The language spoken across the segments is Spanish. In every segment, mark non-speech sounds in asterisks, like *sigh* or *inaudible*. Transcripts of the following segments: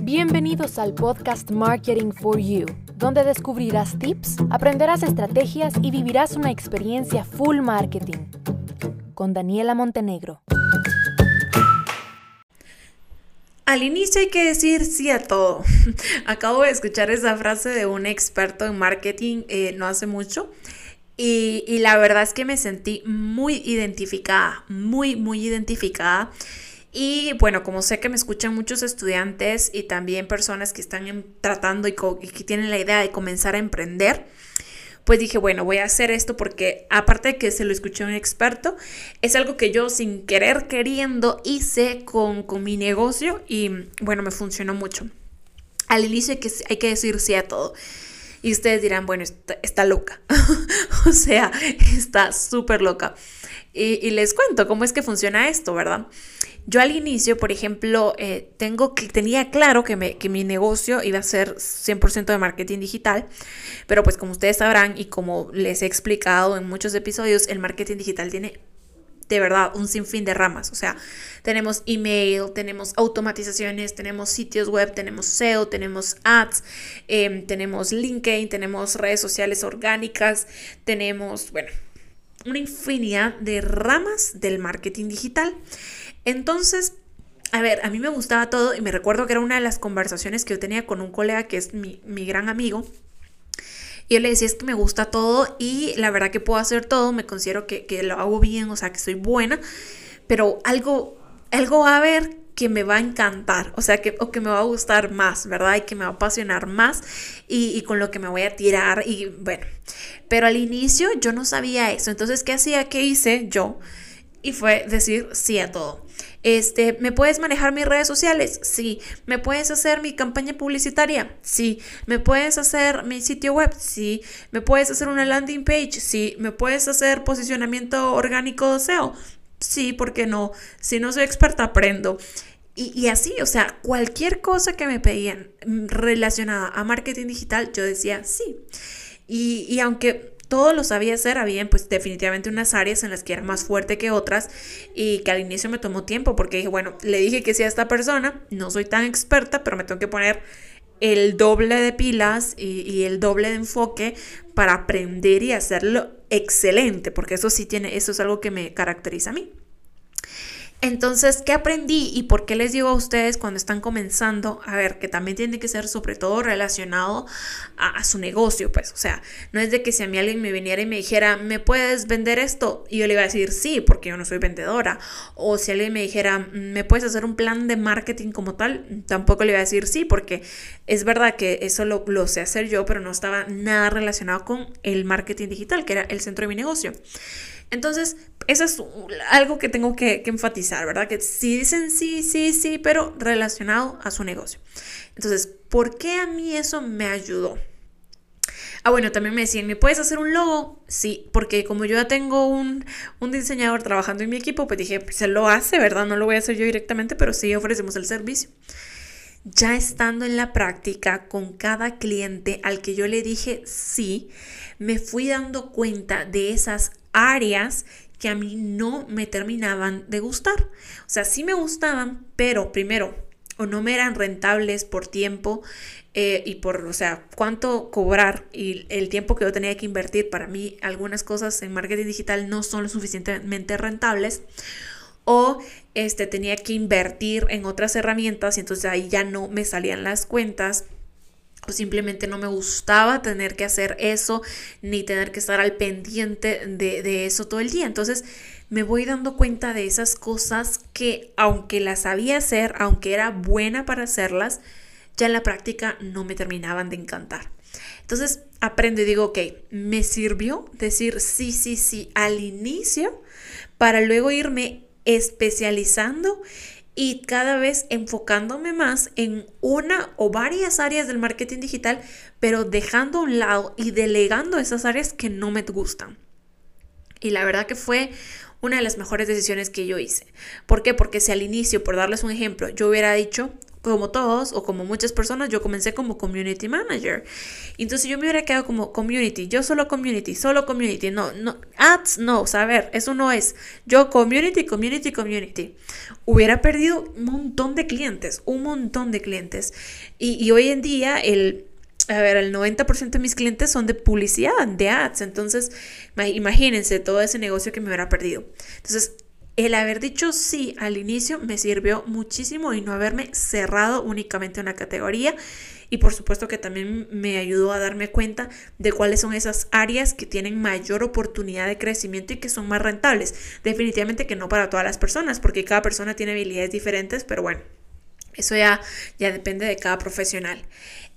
Bienvenidos al podcast Marketing for You, donde descubrirás tips, aprenderás estrategias y vivirás una experiencia full marketing. Con Daniela Montenegro. Al inicio hay que decir sí a todo. *laughs* Acabo de escuchar esa frase de un experto en marketing eh, no hace mucho. Y, y la verdad es que me sentí muy identificada, muy, muy identificada. Y bueno, como sé que me escuchan muchos estudiantes y también personas que están tratando y, que tienen la idea de comenzar a emprender, pues dije, bueno, voy a hacer esto porque aparte de que se lo escuché a un experto, es algo que yo sin querer queriendo hice con, con mi negocio y bueno, me funcionó mucho. Al inicio hay que, decir sí a todo. Y ustedes dirán, bueno, está, loca. *laughs* o sea, está súper loca. Y, les cuento cómo es que funciona esto, ¿verdad? Yo al inicio, por ejemplo, eh, tengo que, tenía claro que, me, que mi negocio iba a ser 100% de marketing digital, pero pues como ustedes sabrán y como les he explicado en muchos episodios, el marketing digital tiene de verdad un sinfín de ramas. O sea, tenemos email, tenemos automatizaciones, tenemos sitios web, tenemos SEO, tenemos ads, em, tenemos LinkedIn, tenemos redes sociales orgánicas, tenemos, bueno, una infinidad de ramas del marketing digital. Entonces, a ver, a mí me gustaba todo y me recuerdo que era una de las conversaciones que yo tenía con un colega que es mi, gran amigo. Y yo le decía, es que me gusta todo y la verdad que puedo hacer todo, me considero que, lo hago bien, o sea, que soy buena, pero algo, algo va a haber que me va a encantar, o sea, que, o que me va a gustar más, ¿verdad? Y que me va a apasionar más y, y, con lo que me voy a tirar y bueno, pero al inicio yo no sabía eso, entonces, ¿qué hacía? ¿Qué hice yo? Y fue decir sí a todo. Este, ¿me puedes manejar mis redes sociales? Sí. ¿Me puedes hacer mi campaña publicitaria? Sí. ¿Me puedes hacer mi sitio web? Sí. ¿Me puedes hacer una landing page? Sí. ¿Me puedes hacer posicionamiento orgánico SEO? Sí, ¿por qué no? Si no soy experta, aprendo. Y, y, así, o sea, cualquier cosa que me pedían relacionada a marketing digital, yo decía sí. Y, y aunque todo lo sabía hacer, había pues definitivamente unas áreas en las que era más fuerte que otras y que al inicio me tomó tiempo porque dije, bueno, le dije que sí a esta persona, no soy tan experta, pero me tengo que poner el doble de pilas y, y el doble de enfoque para aprender y hacerlo excelente, porque eso sí tiene, eso es algo que me caracteriza a mí. Entonces, ¿qué aprendí y por qué les digo a ustedes cuando están comenzando? A ver, que también tiene que ser sobre todo relacionado a, su negocio, pues, o sea, no es de que si a mí alguien me viniera y me dijera, ¿me puedes vender esto? Y yo le iba a decir sí, porque yo no soy vendedora. O si alguien me dijera, ¿me puedes hacer un plan de marketing como tal? Tampoco le iba a decir sí, porque es verdad que eso lo, lo sé hacer yo, pero no estaba nada relacionado con el marketing digital, que era el centro de mi negocio. Entonces, eso es algo que tengo que, enfatizar, ¿verdad? Que sí dicen sí, sí, sí, pero relacionado a su negocio. Entonces, ¿por qué a mí eso me ayudó? Ah, bueno, también me decían, ¿me puedes hacer un logo? Sí, porque como yo ya tengo un, un diseñador trabajando en mi equipo, pues dije, pues se lo hace, ¿verdad? No lo voy a hacer yo directamente, pero sí ofrecemos el servicio. Ya estando en la práctica con cada cliente al que yo le dije sí, me fui dando cuenta de esas áreas que a mí no me terminaban de gustar. O sea, sí me gustaban, pero primero, o no me eran rentables por tiempo eh, y por, o sea, cuánto cobrar y el tiempo que yo tenía que invertir. Para mí, algunas cosas en marketing digital no son lo suficientemente rentables. O este, tenía que invertir en otras herramientas y entonces ahí ya no me salían las cuentas o simplemente no me gustaba tener que hacer eso ni tener que estar al pendiente de, eso todo el día. Entonces me voy dando cuenta de esas cosas que aunque las sabía hacer, aunque era buena para hacerlas, ya en la práctica no me terminaban de encantar. Entonces aprendo y digo, ok, me sirvió decir sí, sí, sí al inicio para luego irme especializando y cada vez enfocándome más en una o varias áreas del marketing digital, pero dejando a un lado y delegando esas áreas que no me gustan. Y la verdad que fue una de las mejores decisiones que yo hice. ¿Por qué? Porque si al inicio, por darles un ejemplo, yo hubiera dicho, como todos o como muchas personas, yo comencé como community manager. Entonces yo me hubiera quedado como community, yo solo community, solo community, no, no, ads, no, o ver, eso no es. Yo community, community, community. Hubiera perdido un montón de clientes, un montón de clientes. Y, y hoy en día el... A ver, el 90% de mis clientes son de publicidad, de ads. Entonces, imagínense todo ese negocio que me hubiera perdido. Entonces, el haber dicho sí al inicio me sirvió muchísimo y no haberme cerrado únicamente una categoría y por supuesto que también me ayudó a darme cuenta de cuáles son esas áreas que tienen mayor oportunidad de crecimiento y que son más rentables. Definitivamente que no para todas las personas porque cada persona tiene habilidades diferentes, pero bueno, eso ya, ya depende de cada profesional.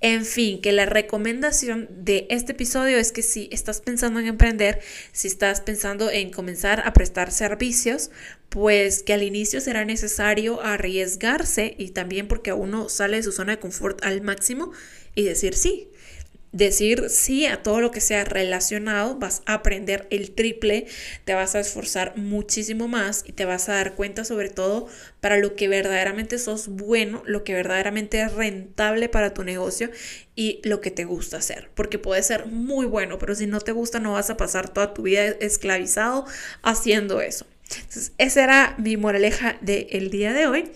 En fin, que la recomendación de este episodio es que si estás pensando en emprender, si estás pensando en comenzar a prestar servicios, pues que al inicio será necesario arriesgarse y también porque uno sale de su zona de confort al máximo y decir sí decir sí a todo lo que sea relacionado, vas a aprender el triple, te vas a esforzar muchísimo más y te vas a dar cuenta sobre todo para lo que verdaderamente sos bueno, lo que verdaderamente es rentable para tu negocio y lo que te gusta hacer, porque puede ser muy bueno, pero si no te gusta no vas a pasar toda tu vida esclavizado haciendo eso. Entonces, esa era mi moraleja del día de hoy.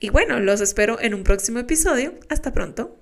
Y bueno, los espero en un próximo episodio. Hasta pronto.